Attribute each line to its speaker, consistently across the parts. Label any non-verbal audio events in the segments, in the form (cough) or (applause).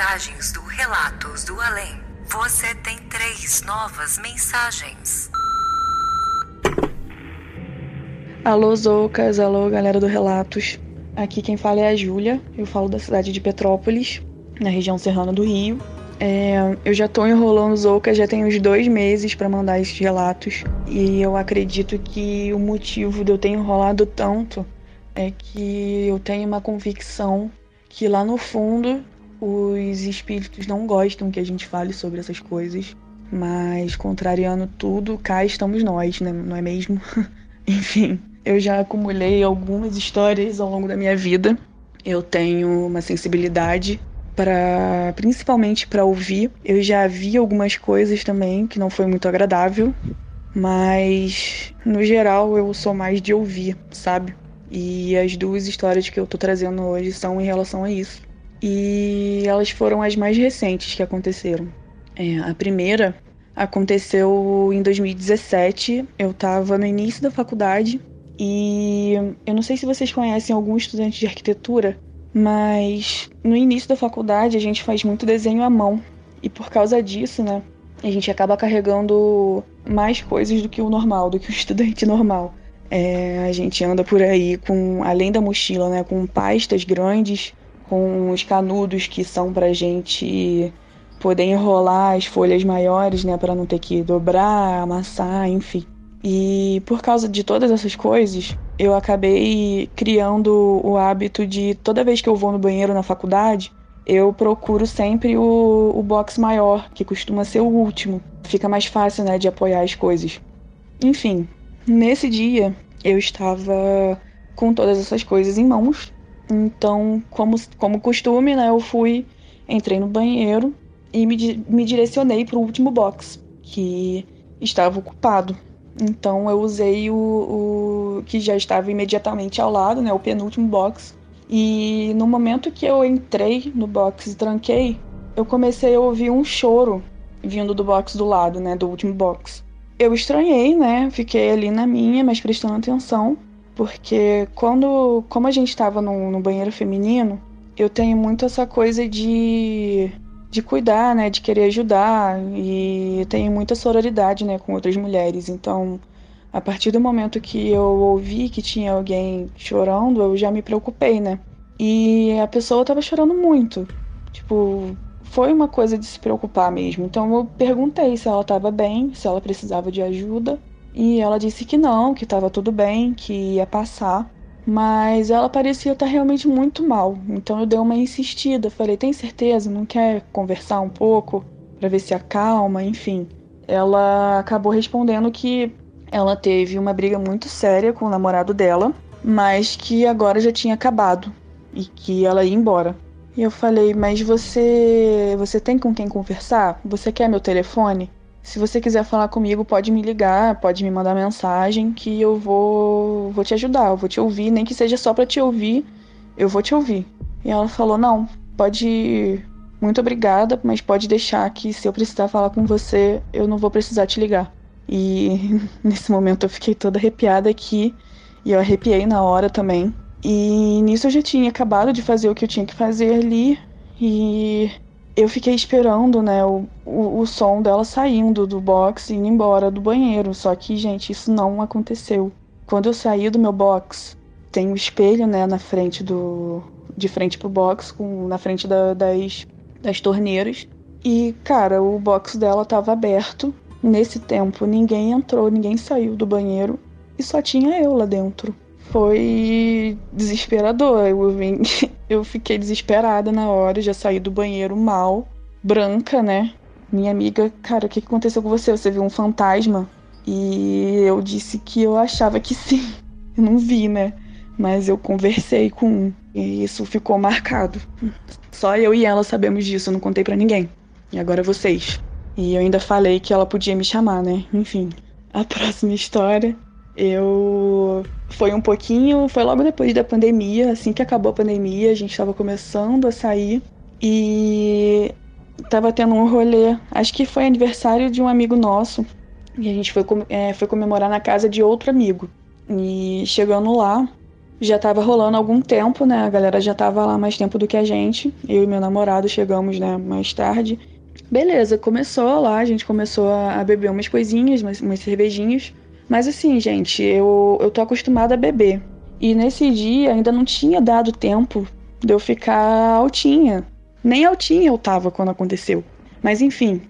Speaker 1: mensagens do Relatos do Além. Você tem três novas mensagens.
Speaker 2: Alô, Zoucas, alô, galera do Relatos. Aqui quem fala é a Júlia, eu falo da cidade de Petrópolis, na região serrana do Rio. É, eu já tô enrolando Zoucas já tem uns dois meses para mandar esses relatos e eu acredito que o motivo de eu ter enrolado tanto é que eu tenho uma convicção que lá no fundo os espíritos não gostam que a gente fale sobre essas coisas, mas contrariando tudo, cá estamos nós, né? não é mesmo? (laughs) Enfim, eu já acumulei algumas histórias ao longo da minha vida. Eu tenho uma sensibilidade para principalmente para ouvir. Eu já vi algumas coisas também que não foi muito agradável, mas no geral eu sou mais de ouvir, sabe? E as duas histórias que eu tô trazendo hoje são em relação a isso. E elas foram as mais recentes que aconteceram. É, a primeira aconteceu em 2017. Eu tava no início da faculdade e eu não sei se vocês conhecem algum estudante de arquitetura, mas no início da faculdade a gente faz muito desenho à mão. E por causa disso, né, a gente acaba carregando mais coisas do que o normal, do que o (laughs) estudante normal. É, a gente anda por aí com, além da mochila, né, com pastas grandes, com os canudos que são pra gente poder enrolar as folhas maiores, né, para não ter que dobrar, amassar, enfim. E por causa de todas essas coisas, eu acabei criando o hábito de toda vez que eu vou no banheiro na faculdade, eu procuro sempre o, o box maior, que costuma ser o último. Fica mais fácil, né, de apoiar as coisas. Enfim, nesse dia eu estava com todas essas coisas em mãos. Então, como, como costume, né, eu fui, entrei no banheiro e me, me direcionei para o último box, que estava ocupado. Então eu usei o, o, que já estava imediatamente ao lado, né, o penúltimo box. E no momento que eu entrei no box e tranquei, eu comecei a ouvir um choro vindo do box do lado, né, do último box. Eu estranhei, né, fiquei ali na minha, mas prestando atenção, porque quando, como a gente estava no, no banheiro feminino, eu tenho muito essa coisa de de cuidar, né, de querer ajudar e tenho muita sororidade, né, com outras mulheres. Então, a partir do momento que eu ouvi que tinha alguém chorando, eu já me preocupei, né? E a pessoa tava chorando muito. Tipo, foi uma coisa de se preocupar mesmo. Então eu perguntei se ela tava bem, se ela precisava de ajuda, e ela disse que não, que tava tudo bem, que ia passar. Mas ela parecia estar realmente muito mal. Então eu dei uma insistida. Falei: tem certeza? Não quer conversar um pouco? para ver se acalma? Enfim. Ela acabou respondendo que ela teve uma briga muito séria com o namorado dela, mas que agora já tinha acabado e que ela ia embora. E eu falei: Mas você. Você tem com quem conversar? Você quer meu telefone? Se você quiser falar comigo, pode me ligar, pode me mandar mensagem que eu vou, vou te ajudar, eu vou te ouvir, nem que seja só para te ouvir. eu vou te ouvir. E ela falou: Não, pode. Muito obrigada, mas pode deixar que se eu precisar falar com você, eu não vou precisar te ligar. E (laughs) nesse momento eu fiquei toda arrepiada aqui. E eu arrepiei na hora também. E nisso eu já tinha acabado de fazer o que eu tinha que fazer ali. E eu fiquei esperando, né, o, o, o som dela saindo do box e indo embora do banheiro. Só que, gente, isso não aconteceu. Quando eu saí do meu box, tem um espelho, né, na frente do. de frente pro box, com, na frente da, das, das torneiras. E, cara, o box dela tava aberto. Nesse tempo, ninguém entrou, ninguém saiu do banheiro. E só tinha eu lá dentro foi desesperador. Eu, vim, (laughs) eu fiquei desesperada na hora, já saí do banheiro mal, branca, né? Minha amiga, cara, o que aconteceu com você? Você viu um fantasma? E eu disse que eu achava que sim. (laughs) Eu não vi, né? Mas eu conversei com um e isso ficou marcado. Só eu e ela sabemos disso, eu não contei para ninguém. E agora vocês. E eu ainda falei que ela podia me chamar, né? Enfim, a próxima história eu foi um pouquinho, foi logo depois da pandemia, assim que acabou a pandemia, a gente estava começando a sair e tava tendo um rolê, acho que foi aniversário de um amigo nosso, e a gente foi, é, foi comemorar na casa de outro amigo. E chegando lá, já tava rolando algum tempo, né? A galera já tava lá mais tempo do que a gente. Eu e meu namorado chegamos, né, mais tarde. Beleza, começou lá, a gente começou a beber umas coisinhas, umas, umas cervejinhas. Mas assim, gente, eu, eu tô acostumada a beber. E nesse dia ainda não tinha dado tempo de eu ficar altinha. Nem altinha eu tava quando aconteceu. Mas enfim,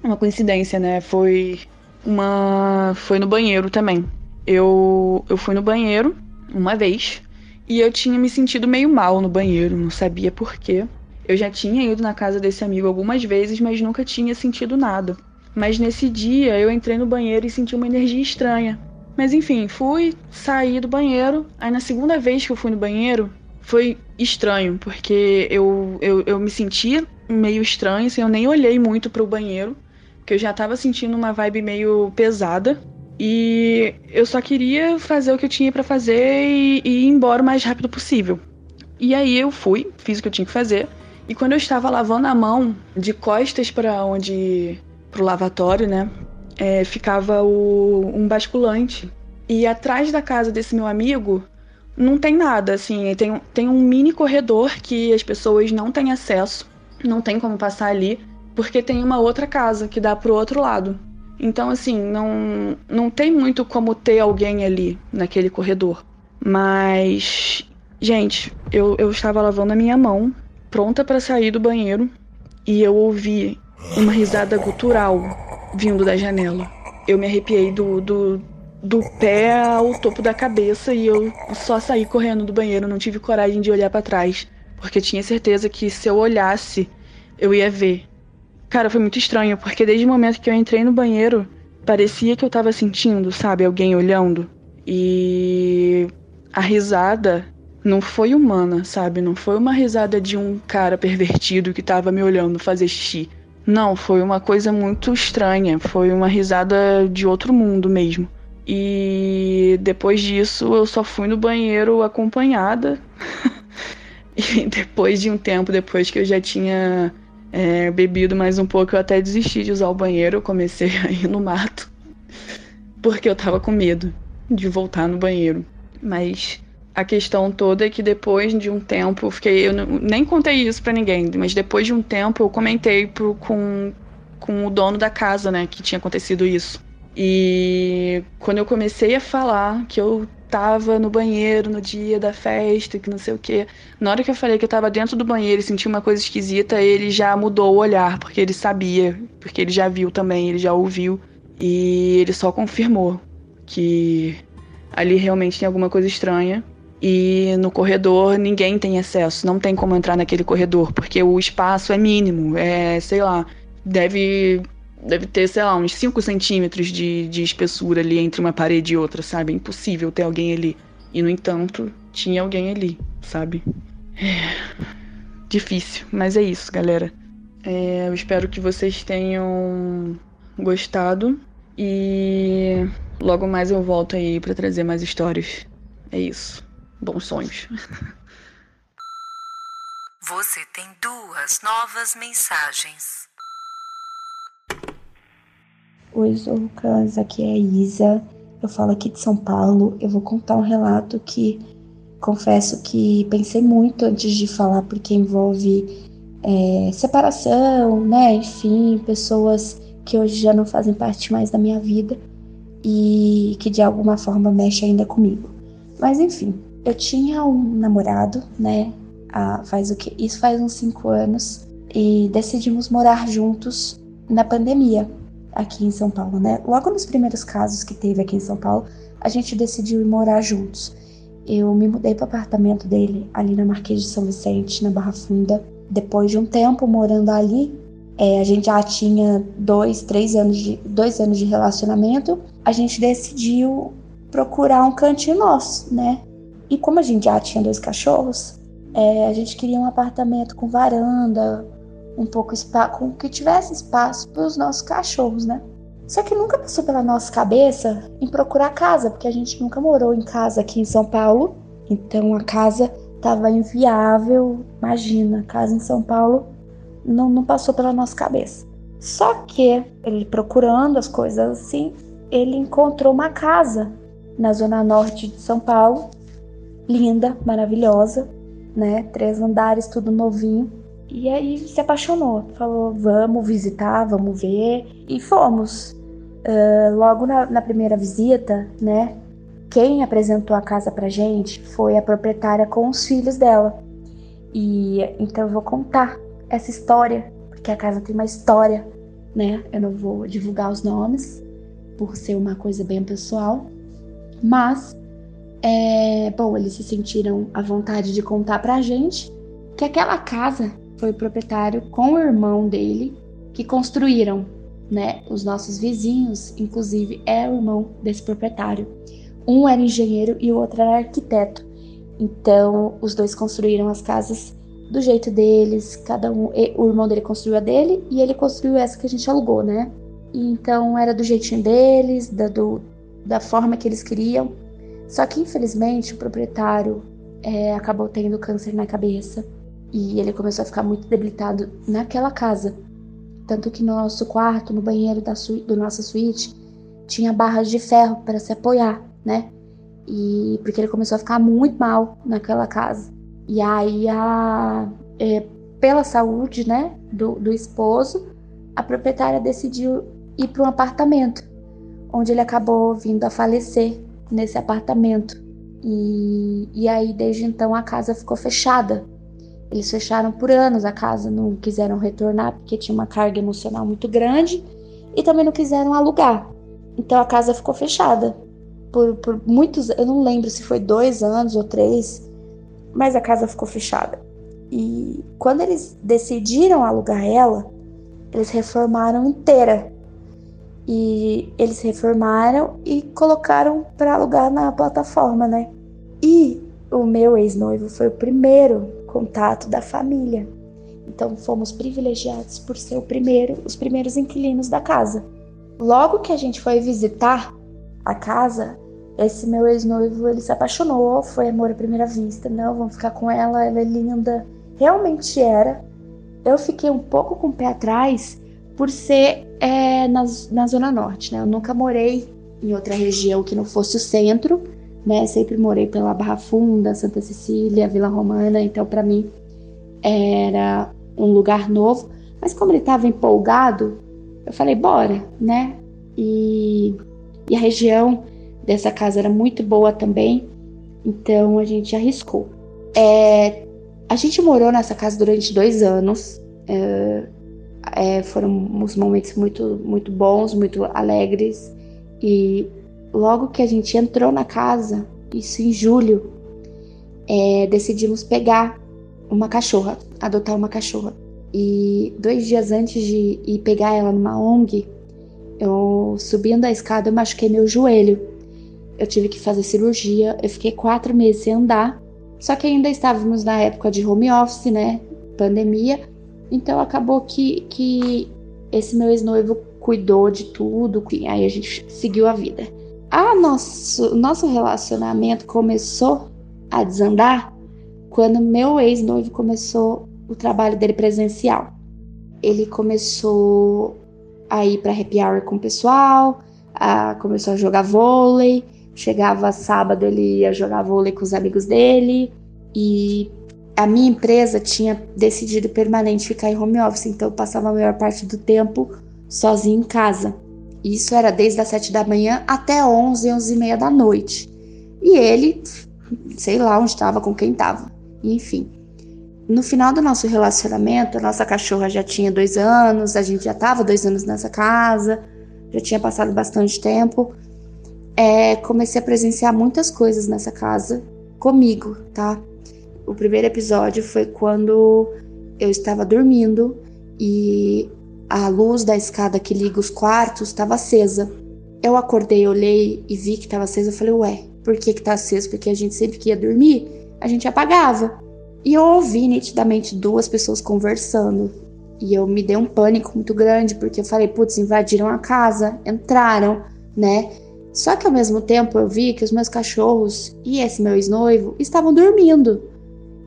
Speaker 2: uma coincidência, né? Foi uma. Foi no banheiro também. Eu, eu fui no banheiro uma vez e eu tinha me sentido meio mal no banheiro, não sabia por quê. Eu já tinha ido na casa desse amigo algumas vezes, mas nunca tinha sentido nada. Mas nesse dia eu entrei no banheiro e senti uma energia estranha. Mas enfim, fui, saí do banheiro. Aí na segunda vez que eu fui no banheiro, foi estranho, porque eu, eu, eu me senti meio estranho, assim, eu nem olhei muito pro banheiro, porque eu já tava sentindo uma vibe meio pesada. E eu só queria fazer o que eu tinha para fazer e, e ir embora o mais rápido possível. E aí eu fui, fiz o que eu tinha que fazer. E quando eu estava lavando a mão de costas para onde pro lavatório, né? É, ficava o, um basculante. E atrás da casa desse meu amigo não tem nada, assim, tem, tem um mini corredor que as pessoas não têm acesso, não tem como passar ali, porque tem uma outra casa que dá pro outro lado. Então, assim, não, não tem muito como ter alguém ali naquele corredor. Mas, gente, eu, eu estava lavando a minha mão, pronta para sair do banheiro, e eu ouvi uma risada gutural vindo da janela. Eu me arrepiei do, do, do pé ao topo da cabeça e eu só saí correndo do banheiro, não tive coragem de olhar para trás, porque tinha certeza que se eu olhasse, eu ia ver. Cara, foi muito estranho, porque desde o momento que eu entrei no banheiro, parecia que eu tava sentindo, sabe, alguém olhando. E a risada não foi humana, sabe? Não foi uma risada de um cara pervertido que tava me olhando fazer xixi. Não, foi uma coisa muito estranha. Foi uma risada de outro mundo mesmo. E depois disso eu só fui no banheiro acompanhada. (laughs) e depois de um tempo, depois que eu já tinha é, bebido mais um pouco, eu até desisti de usar o banheiro. Eu comecei (laughs) a ir no mato. Porque eu tava com medo de voltar no banheiro. Mas a questão toda é que depois de um tempo, fiquei, eu não, nem contei isso para ninguém, mas depois de um tempo eu comentei pro, com, com o dono da casa, né, que tinha acontecido isso. E quando eu comecei a falar que eu tava no banheiro no dia da festa, que não sei o quê, na hora que eu falei que eu tava dentro do banheiro e senti uma coisa esquisita, ele já mudou o olhar, porque ele sabia, porque ele já viu também, ele já ouviu, e ele só confirmou que ali realmente tem alguma coisa estranha e no corredor ninguém tem acesso, não tem como entrar naquele corredor, porque o espaço é mínimo, é, sei lá, deve, deve ter, sei lá, uns 5 centímetros de, de espessura ali entre uma parede e outra, sabe? É impossível ter alguém ali. E no entanto, tinha alguém ali, sabe? É difícil, mas é isso, galera. É, eu espero que vocês tenham gostado e logo mais eu volto aí para trazer mais histórias. É isso bons sonhos.
Speaker 1: Você tem duas novas mensagens.
Speaker 3: Oi, Zoucas, aqui é a Isa. Eu falo aqui de São Paulo. Eu vou contar um relato que confesso que pensei muito antes de falar, porque envolve é, separação, né? Enfim, pessoas que hoje já não fazem parte mais da minha vida e que de alguma forma mexe ainda comigo. Mas enfim, eu tinha um namorado, né? Ah, faz o que? Isso faz uns cinco anos e decidimos morar juntos na pandemia aqui em São Paulo, né? Logo nos primeiros casos que teve aqui em São Paulo, a gente decidiu ir morar juntos. Eu me mudei para o apartamento dele ali na Marquês de São Vicente, na Barra Funda. Depois de um tempo morando ali, é, a gente já tinha dois, três anos de dois anos de relacionamento. A gente decidiu procurar um cantinho nosso, né? E como a gente já tinha dois cachorros, é, a gente queria um apartamento com varanda, um pouco com que tivesse espaço para os nossos cachorros, né? Só que nunca passou pela nossa cabeça em procurar casa, porque a gente nunca morou em casa aqui em São Paulo. Então a casa estava inviável. Imagina, casa em São Paulo não, não passou pela nossa cabeça. Só que ele procurando as coisas assim, ele encontrou uma casa na zona norte de São Paulo, linda, maravilhosa, né? Três andares, tudo novinho. E aí se apaixonou, falou: vamos visitar, vamos ver. E fomos. Uh, logo na, na, primeira visita, né? Quem apresentou a casa pra gente foi a proprietária com os filhos dela. E então eu vou contar essa história, porque a casa tem uma história, né? Eu não vou divulgar os nomes, por ser uma coisa bem pessoal. Mas, é, bom, eles se sentiram à vontade de contar pra gente que aquela casa foi o proprietário com o irmão dele que construíram, né? Os nossos vizinhos, inclusive, é o irmão desse proprietário. Um era engenheiro e o outro era arquiteto. Então, os dois construíram as casas do jeito deles, cada um, o irmão dele construiu a dele e ele construiu essa que a gente alugou, né? Então era do jeitinho deles, da, do, da forma que eles queriam. Só que infelizmente o proprietário é, acabou tendo câncer na cabeça e ele começou a ficar muito debilitado naquela casa. Tanto que no nosso quarto, no banheiro da do nossa suíte, tinha barras de ferro para se apoiar, né? E porque ele começou a ficar muito mal naquela casa. E aí, a, é, pela saúde né, do, do esposo, a proprietária decidiu ir para um apartamento, onde ele acabou vindo a falecer nesse apartamento. E, e aí, desde então, a casa ficou fechada. Eles fecharam por anos a casa, não quiseram retornar porque tinha uma carga emocional muito grande e também não quiseram alugar. Então a casa ficou fechada por, por muitos, eu não lembro se foi dois anos ou três, mas a casa ficou fechada. E quando eles decidiram alugar ela, eles reformaram inteira. E eles reformaram e colocaram para alugar na plataforma, né? E o meu ex-noivo foi o primeiro contato da família. Então fomos privilegiados por ser o primeiro, os primeiros inquilinos da casa. Logo que a gente foi visitar a casa, esse meu ex-noivo, ele se apaixonou, foi amor à primeira vista. Não, vamos ficar com ela, ela é linda. Realmente era. Eu fiquei um pouco com o pé atrás por ser é, na, na Zona Norte, né? Eu nunca morei em outra região que não fosse o centro, né? Sempre morei pela Barra Funda, Santa Cecília, Vila Romana, então para mim era um lugar novo. Mas como ele estava empolgado, eu falei, bora, né? E, e a região dessa casa era muito boa também, então a gente arriscou. É, a gente morou nessa casa durante dois anos. É, foram uns momentos muito, muito bons, muito alegres. E logo que a gente entrou na casa, isso em julho, é, decidimos pegar uma cachorra, adotar uma cachorra. E dois dias antes de ir pegar ela numa ONG, eu subindo a escada eu machuquei meu joelho eu tive que fazer cirurgia, eu fiquei quatro meses sem andar. Só que ainda estávamos na época de home office, né? Pandemia. Então acabou que, que esse meu ex-noivo cuidou de tudo, aí a gente seguiu a vida. A nosso, nosso relacionamento começou a desandar quando meu ex-noivo começou o trabalho dele presencial. Ele começou a ir para happy hour com o pessoal, a, começou a jogar vôlei. Chegava sábado, ele ia jogar vôlei com os amigos dele. E a minha empresa tinha decidido permanente ficar em home office, então eu passava a maior parte do tempo sozinho em casa. Isso era desde as 7 da manhã até 11, 11 e meia da noite. E ele, sei lá onde estava, com quem estava. Enfim. No final do nosso relacionamento, a nossa cachorra já tinha dois anos, a gente já estava dois anos nessa casa, já tinha passado bastante tempo. É, comecei a presenciar muitas coisas nessa casa comigo, tá? O primeiro episódio foi quando eu estava dormindo e a luz da escada que liga os quartos estava acesa. Eu acordei, olhei e vi que estava acesa. Eu falei, ué, por que que tá aceso? Porque a gente sempre que ia dormir, a gente apagava. E eu ouvi nitidamente duas pessoas conversando. E eu me dei um pânico muito grande, porque eu falei, putz, invadiram a casa, entraram, né? Só que ao mesmo tempo eu vi que os meus cachorros e esse meu ex-noivo estavam dormindo.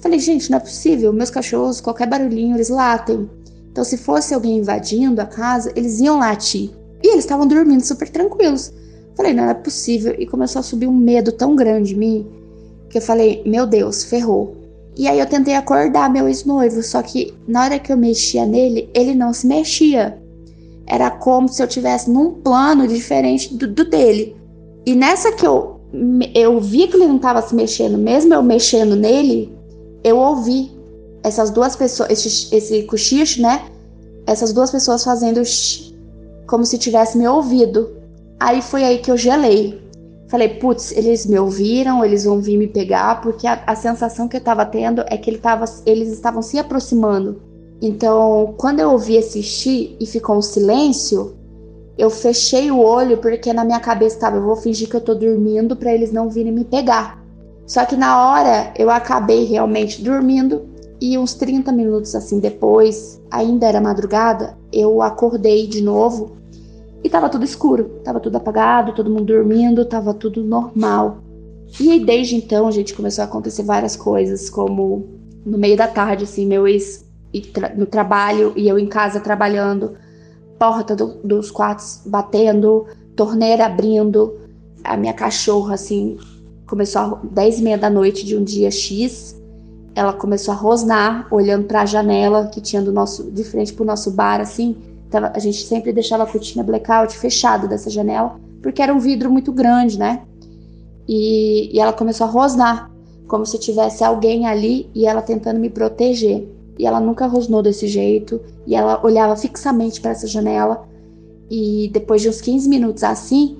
Speaker 3: Falei, gente, não é possível. Meus cachorros, qualquer barulhinho, eles latem. Então, se fosse alguém invadindo a casa, eles iam latir. E eles estavam dormindo super tranquilos. Falei, não é possível. E começou a subir um medo tão grande em mim que eu falei, meu Deus, ferrou. E aí eu tentei acordar meu ex-noivo, só que na hora que eu mexia nele, ele não se mexia. Era como se eu tivesse num plano diferente do, do dele. E nessa que eu, eu vi que ele não estava se mexendo, mesmo eu mexendo nele, eu ouvi essas duas pessoas, esse, esse cochicho, né? Essas duas pessoas fazendo como se tivesse me ouvido. Aí foi aí que eu gelei. Falei, putz, eles me ouviram, eles vão vir me pegar, porque a, a sensação que eu tava tendo é que ele tava, eles estavam se aproximando. Então, quando eu ouvi esse xixi e ficou um silêncio, eu fechei o olho porque na minha cabeça tava, eu vou fingir que eu tô dormindo para eles não virem me pegar. Só que na hora eu acabei realmente dormindo e uns 30 minutos assim depois, ainda era madrugada, eu acordei de novo e tava tudo escuro, tava tudo apagado, todo mundo dormindo, tava tudo normal. E aí, desde então, a gente começou a acontecer várias coisas, como no meio da tarde, assim, meu ex no trabalho e eu em casa trabalhando, porta do, dos quartos batendo, torneira abrindo, a minha cachorra, assim, começou às 10 e meia da noite de um dia X. Ela começou a rosnar, olhando para a janela que tinha do nosso, de frente para o nosso bar, assim. A gente sempre deixava a cortina blackout fechada dessa janela, porque era um vidro muito grande, né? E, e ela começou a rosnar, como se tivesse alguém ali e ela tentando me proteger. E ela nunca rosnou desse jeito, e ela olhava fixamente para essa janela. E depois de uns 15 minutos assim,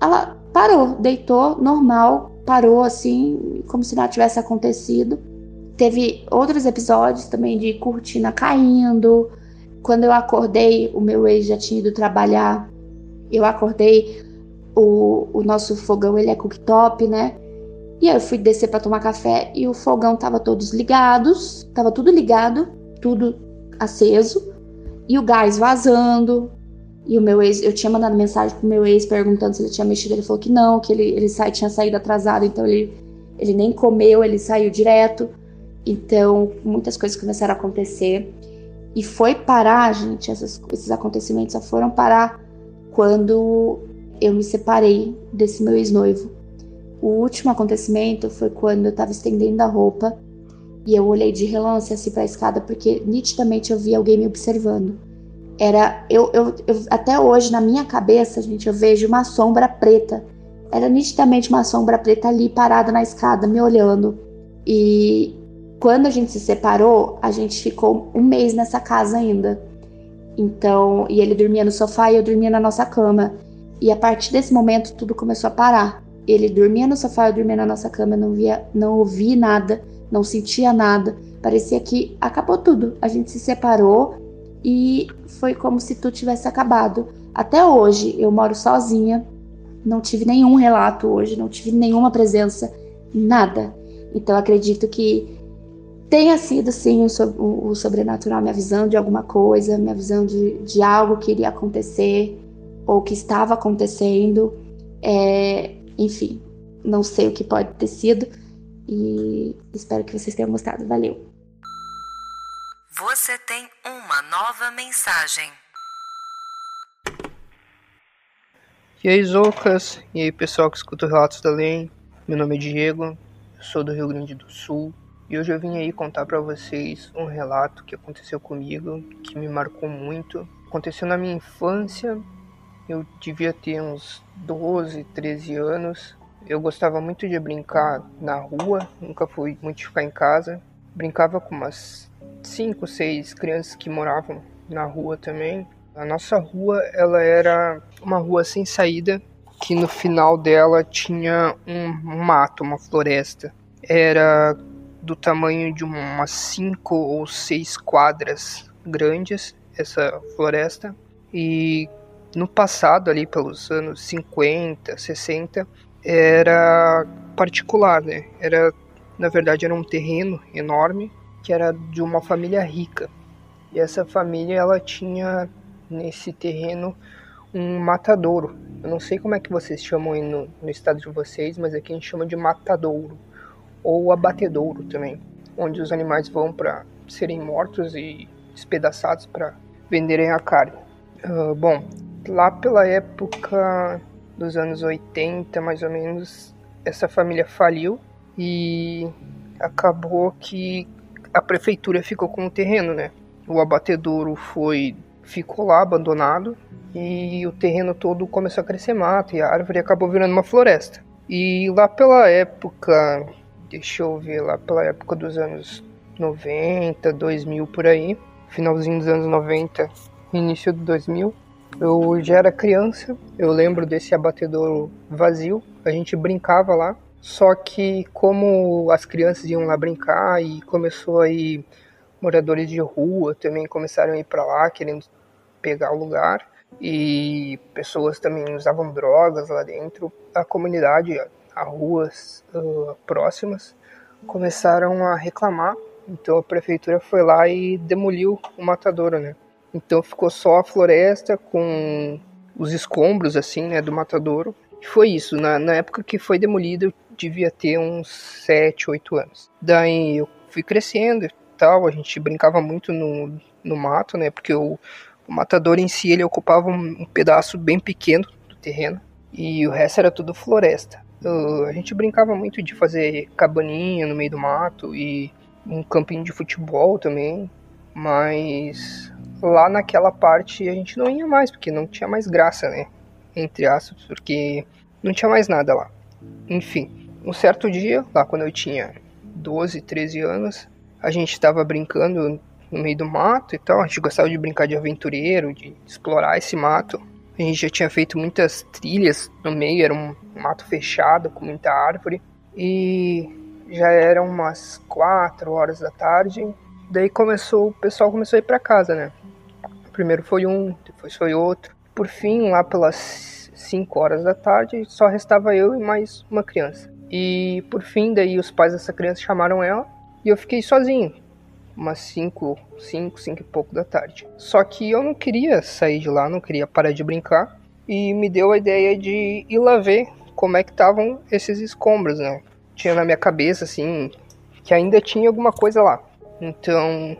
Speaker 3: ela parou, deitou normal, parou assim, como se nada tivesse acontecido. Teve outros episódios também de cortina caindo. Quando eu acordei, o meu ex já tinha ido trabalhar. Eu acordei, o, o nosso fogão ele é cooktop, né? E aí eu fui descer para tomar café e o fogão tava todos ligados, tava tudo ligado, tudo aceso, e o gás vazando, e o meu ex, eu tinha mandado mensagem pro meu ex perguntando se ele tinha mexido. Ele falou que não, que ele, ele sai, tinha saído atrasado, então ele, ele nem comeu, ele saiu direto. Então, muitas coisas começaram a acontecer. E foi parar, gente, essas, esses acontecimentos só foram parar quando eu me separei desse meu ex-noivo. O último acontecimento foi quando eu tava estendendo a roupa e eu olhei de relance assim pra escada porque nitidamente eu vi alguém me observando. Era eu, eu, eu, até hoje na minha cabeça, gente, eu vejo uma sombra preta. Era nitidamente uma sombra preta ali parada na escada, me olhando. E quando a gente se separou, a gente ficou um mês nessa casa ainda. Então, e ele dormia no sofá e eu dormia na nossa cama. E a partir desse momento tudo começou a parar. Ele dormia no sofá, eu dormia na nossa cama, não via, não ouvi nada, não sentia nada. Parecia que acabou tudo. A gente se separou e foi como se tudo tivesse acabado. Até hoje eu moro sozinha, não tive nenhum relato hoje, não tive nenhuma presença, nada. Então acredito que tenha sido sim o, o, sobrenatural me avisando de alguma coisa, me avisando de, de algo que iria acontecer ou que estava acontecendo. É, enfim, não sei o que pode ter sido e espero que vocês tenham gostado. Valeu!
Speaker 1: Você tem uma nova mensagem.
Speaker 4: E aí, Zoucas? E aí, pessoal que escuta o Relatos da Lei? Meu nome é Diego, eu sou do Rio Grande do Sul e hoje eu vim aí contar para vocês um relato que aconteceu comigo, que me marcou muito. Aconteceu na minha infância, eu devia ter uns 12, 13 anos. Eu gostava muito de brincar na rua, nunca fui muito ficar em casa. Brincava com umas 5, 6 crianças que moravam na rua também. A nossa rua, ela era uma rua sem saída, que no final dela tinha um mato, uma floresta. Era do tamanho de umas cinco ou seis quadras grandes essa floresta e no passado ali pelos anos 50, 60 era particular, né? Era na verdade era um terreno enorme que era de uma família rica. E essa família ela tinha nesse terreno um matadouro. Eu não sei como é que vocês chamam aí no, no estado de vocês, mas aqui a gente chama de matadouro ou abatedouro também, onde os animais vão para serem mortos e despedaçados para venderem a carne. Uh, bom, lá pela época dos anos 80, mais ou menos, essa família faliu e acabou que a prefeitura ficou com o terreno, né? O abatedouro foi ficou lá abandonado e o terreno todo começou a crescer mato e a árvore acabou virando uma floresta. E lá pela época, deixa eu ver, lá pela época dos anos 90, 2000 por aí, finalzinho dos anos 90, início de 2000, eu já era criança, eu lembro desse abatedouro vazio, a gente brincava lá, só que como as crianças iam lá brincar e começou aí moradores de rua também começaram a ir para lá querendo pegar o lugar e pessoas também usavam drogas lá dentro. A comunidade, as ruas uh, próximas começaram a reclamar. Então a prefeitura foi lá e demoliu o matadouro, né? Então ficou só a floresta com os escombros assim, né, do matadouro. E foi isso. Na, na época que foi demolido, devia ter uns 7, 8 anos. Daí eu fui crescendo e tal, a gente brincava muito no, no mato, né? Porque o, o matador em si ele ocupava um, um pedaço bem pequeno do terreno e o resto era tudo floresta. A gente brincava muito de fazer cabaninha no meio do mato e um campinho de futebol também, mas lá naquela parte a gente não ia mais porque não tinha mais graça, né? Entre aspas, porque não tinha mais nada lá. Enfim, um certo dia, lá quando eu tinha 12, 13 anos, a gente estava brincando no meio do mato e tal. A gente gostava de brincar de aventureiro, de explorar esse mato. A gente já tinha feito muitas trilhas no meio, era um mato fechado com muita árvore. E já eram umas 4 horas da tarde. Daí começou, o pessoal começou a ir para casa, né? Primeiro foi um, depois foi outro. Por fim, lá pelas 5 horas da tarde, só restava eu e mais uma criança. E por fim, daí os pais dessa criança chamaram ela e eu fiquei sozinho umas 5, 5, 5 e pouco da tarde. Só que eu não queria sair de lá, não queria parar de brincar. E me deu a ideia de ir lá ver como é que estavam esses escombros, né? Tinha na minha cabeça, assim, que ainda tinha alguma coisa lá. Então,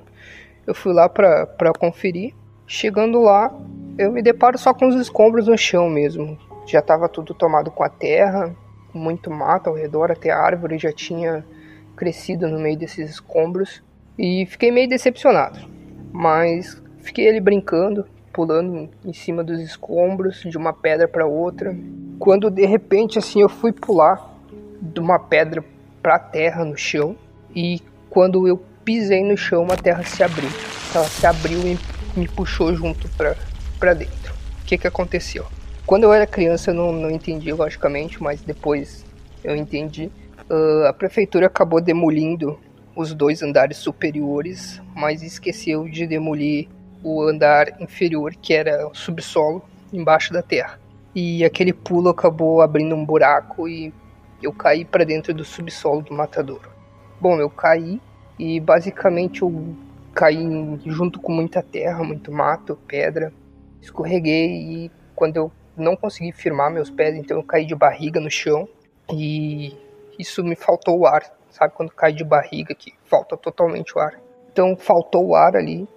Speaker 4: eu fui lá pra, pra conferir. Chegando lá, eu me deparo só com os escombros no chão mesmo. Já estava tudo tomado com a terra, muito mato ao redor, até a árvore já tinha crescido no meio desses escombros. E fiquei meio decepcionado. Mas fiquei ali brincando, pulando em cima dos escombros, de uma pedra para outra. Quando de repente assim eu fui pular de uma pedra para a terra no chão e quando eu pisei no chão, a terra se abriu. Ela se abriu e me puxou junto para dentro. O que que aconteceu? Quando eu era criança eu não, não entendi logicamente, mas depois eu entendi. Uh, a prefeitura acabou demolindo os dois andares superiores, mas esqueceu de demolir o andar inferior, que era o subsolo, embaixo da terra. E aquele pulo acabou abrindo um buraco e eu caí para dentro do subsolo do matadouro. Bom, eu caí e basicamente eu caí junto com muita terra, muito mato, pedra. Escorreguei e quando eu não consegui firmar meus pés, então eu caí de barriga no chão e isso me faltou o ar sabe quando cai de barriga que falta totalmente o ar. Então faltou o ar ali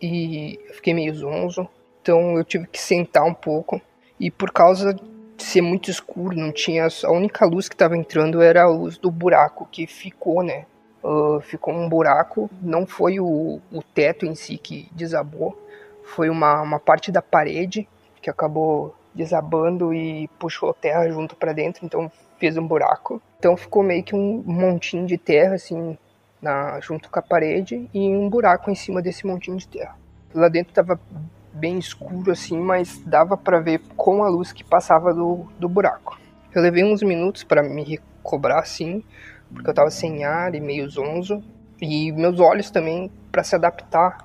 Speaker 4: e eu fiquei meio zonzo. Então eu tive que sentar um pouco. E por causa de ser muito escuro, não tinha. A única luz que estava entrando era a luz do buraco que ficou, né? Uh, ficou um buraco, não foi o, o teto em si que desabou, foi uma, uma parte da parede que acabou desabando e puxou terra junto para dentro, então fez um buraco. Então ficou meio que um montinho de terra assim na, junto com a parede e um buraco em cima desse montinho de terra. Lá dentro estava bem escuro assim, mas dava para ver com a luz que passava do, do buraco. Eu levei uns minutos para me recobrar assim, porque eu estava sem ar e meio zonzo, e meus olhos também para se adaptar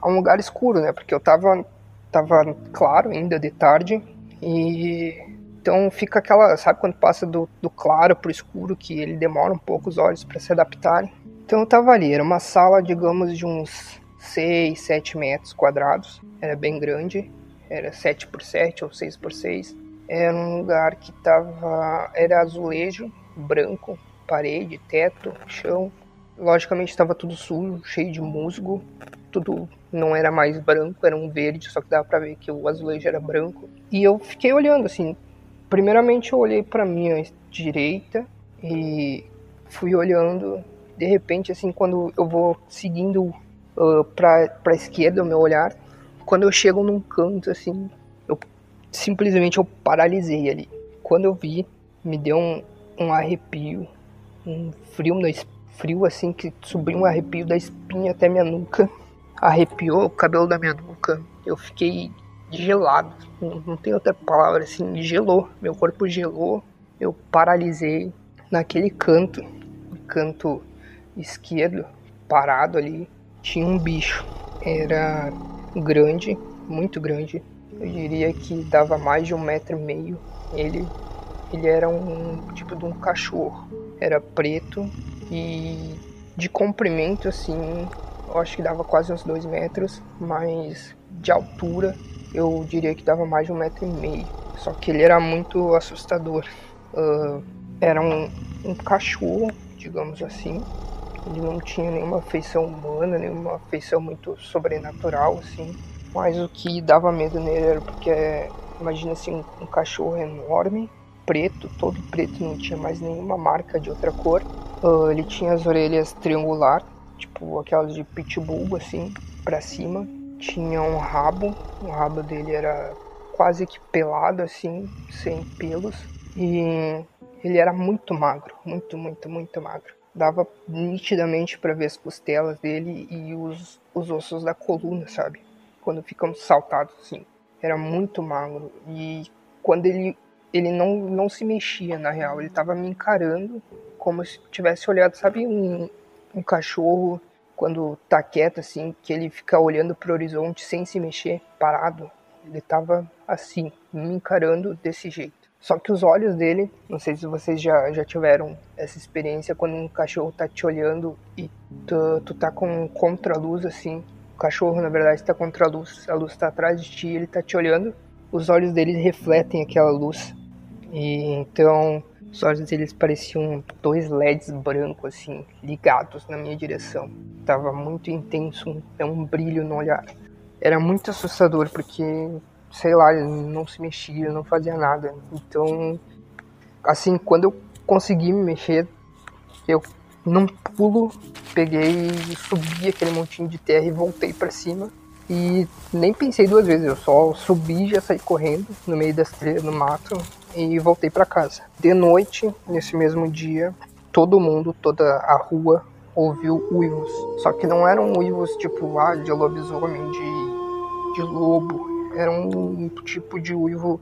Speaker 4: a um lugar escuro, né? Porque eu tava tava claro ainda de tarde e então fica aquela, sabe quando passa do, do claro pro escuro que ele demora um pouco os olhos para se adaptarem. Então eu tava ali, era uma sala, digamos, de uns 6, 7 metros quadrados. Era bem grande, era 7 por 7 ou 6 por 6. Era um lugar que tava. Era azulejo, branco, parede, teto, chão. Logicamente estava tudo sujo, cheio de musgo. Tudo não era mais branco, era um verde, só que dava para ver que o azulejo era branco. E eu fiquei olhando assim. Primeiramente eu olhei para minha direita e fui olhando de repente, assim, quando eu vou seguindo uh, pra, pra esquerda o meu olhar, quando eu chego num canto, assim, eu simplesmente eu paralisei ali. Quando eu vi, me deu um, um arrepio, um frio, frio assim, que subiu um arrepio da espinha até minha nuca. Arrepiou o cabelo da minha nuca. Eu fiquei gelado, não, não tem outra palavra assim, gelou. Meu corpo gelou, eu paralisei naquele canto, canto esquerdo, parado ali, tinha um bicho. Era grande, muito grande. Eu diria que dava mais de um metro e meio. Ele, ele era um tipo de um cachorro. Era preto e de comprimento assim, eu acho que dava quase uns dois metros, mas de altura eu diria que dava mais de um metro e meio. Só que ele era muito assustador. Uh, era um, um cachorro, digamos assim, ele não tinha nenhuma feição humana, nenhuma feição muito sobrenatural, assim. Mas o que dava medo nele era porque, imagina assim, um, cachorro enorme, preto, todo preto, não tinha mais nenhuma marca de outra cor. Uh, ele tinha as orelhas triangular, tipo aquelas de pitbull, assim, para cima. Tinha um rabo, o rabo dele era quase que pelado, assim, sem pelos. E ele era muito magro, muito, muito, muito magro dava nitidamente para ver as costelas dele e os, os ossos da coluna, sabe? Quando ficam saltados assim. Era muito magro e quando ele ele não, não se mexia na real, ele tava me encarando como se tivesse olhado, sabe, um, um cachorro quando tá quieto assim, que ele fica olhando pro horizonte sem se mexer, parado. Ele tava assim, me encarando desse jeito. Só que os olhos dele, não sei se vocês já, já tiveram essa experiência quando um cachorro tá te olhando e tu, tu tá com contra-luz assim. O cachorro, na verdade, tá contra a luz, a luz tá atrás de ti, ele tá te olhando. Os olhos dele refletem aquela luz. E então, os olhos deles pareciam dois LEDs brancos assim, ligados na minha direção. Tava muito intenso, um, é um brilho no olhar. Era muito assustador porque sei lá, ele não se mexia, não fazia nada. Então, assim, quando eu consegui me mexer, eu num pulo peguei e subi aquele montinho de terra e voltei para cima. E nem pensei duas vezes, eu só subi e já saí correndo no meio das trilhas no mato e voltei para casa. De noite, nesse mesmo dia, todo mundo, toda a rua ouviu uivos. Só que não eram uivos tipo ah, de lobisomem, de, de lobo era um tipo de uivo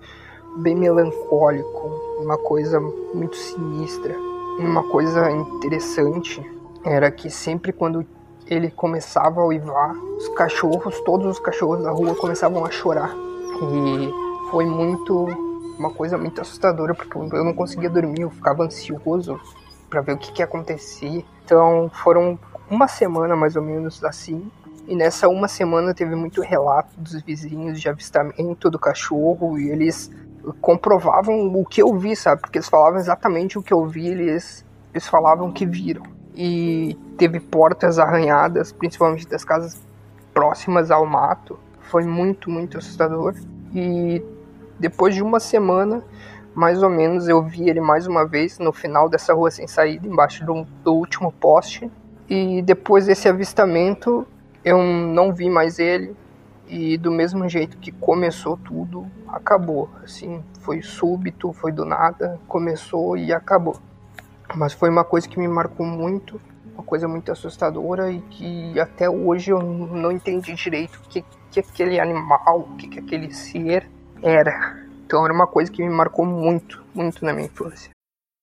Speaker 4: bem melancólico, uma coisa muito sinistra. Uma coisa interessante era que sempre quando ele começava a uivar, os cachorros, todos os cachorros da rua começavam a chorar. E foi muito uma coisa muito assustadora porque eu não conseguia dormir, eu ficava ansioso para ver o que que ia acontecer. Então, foram uma semana mais ou menos assim, e nessa uma semana teve muito relato dos vizinhos de avistamento do cachorro e eles comprovavam o que eu vi, sabe? Porque eles falavam exatamente o que eu vi, eles, eles falavam que viram. e teve portas arranhadas, principalmente das casas próximas ao mato. Foi muito, muito assustador. E depois de uma semana, mais ou menos, eu vi ele mais uma vez no final dessa rua sem saída, embaixo do, do último poste. E depois desse avistamento, eu não vi mais ele. E do mesmo jeito que começou tudo, acabou. Assim, foi súbito, foi do nada, começou e acabou. Mas foi uma coisa que me marcou muito, uma coisa muito assustadora e que até hoje eu não entendi direito o que, que aquele animal, o que, que aquele ser era. Então era uma coisa que me marcou muito, muito na minha infância.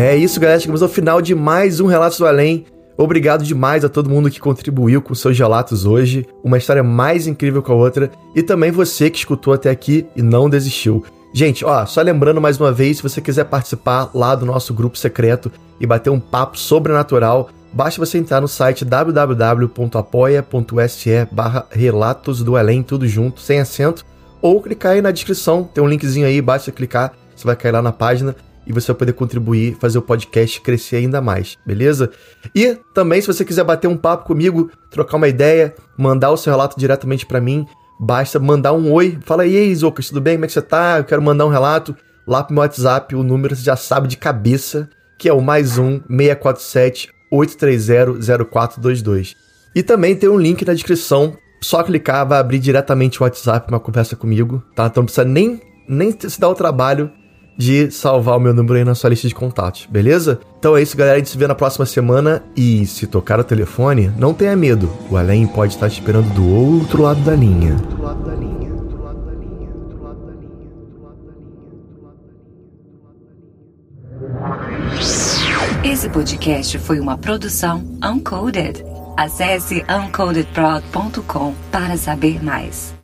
Speaker 5: É isso, galera. Chegamos ao final de mais um Relatos do Além. Obrigado demais a todo mundo que contribuiu com seus relatos hoje. Uma história mais incrível que a outra. E também você que escutou até aqui e não desistiu. Gente, ó, só lembrando mais uma vez, se você quiser participar lá do nosso grupo secreto e bater um papo sobrenatural, basta você entrar no site www.apoia.se barra Relatos do Além, tudo junto, sem acento, ou clicar aí na descrição, tem um linkzinho aí, basta clicar, você vai cair lá na página e você vai poder contribuir, fazer o podcast crescer ainda mais, beleza? E também, se você quiser bater um papo comigo, trocar uma ideia, mandar o seu relato diretamente para mim, basta mandar um oi. Fala aí, Zocas, tudo bem? Como é que você tá? Eu quero mandar um relato lá pro meu WhatsApp, o número você já sabe de cabeça, que é o mais um 647 830 0422. E também tem um link na descrição, só clicar, vai abrir diretamente o WhatsApp, uma conversa comigo, tá? Então não precisa nem, nem se dar o trabalho de salvar o meu número aí na sua lista de contatos, beleza? Então é isso, galera. A gente se vê na próxima semana. E se tocar o telefone, não tenha medo. O além pode estar te esperando do outro lado da linha.
Speaker 1: Esse podcast foi uma produção Uncoded. Acesse uncodedprod.com para saber mais.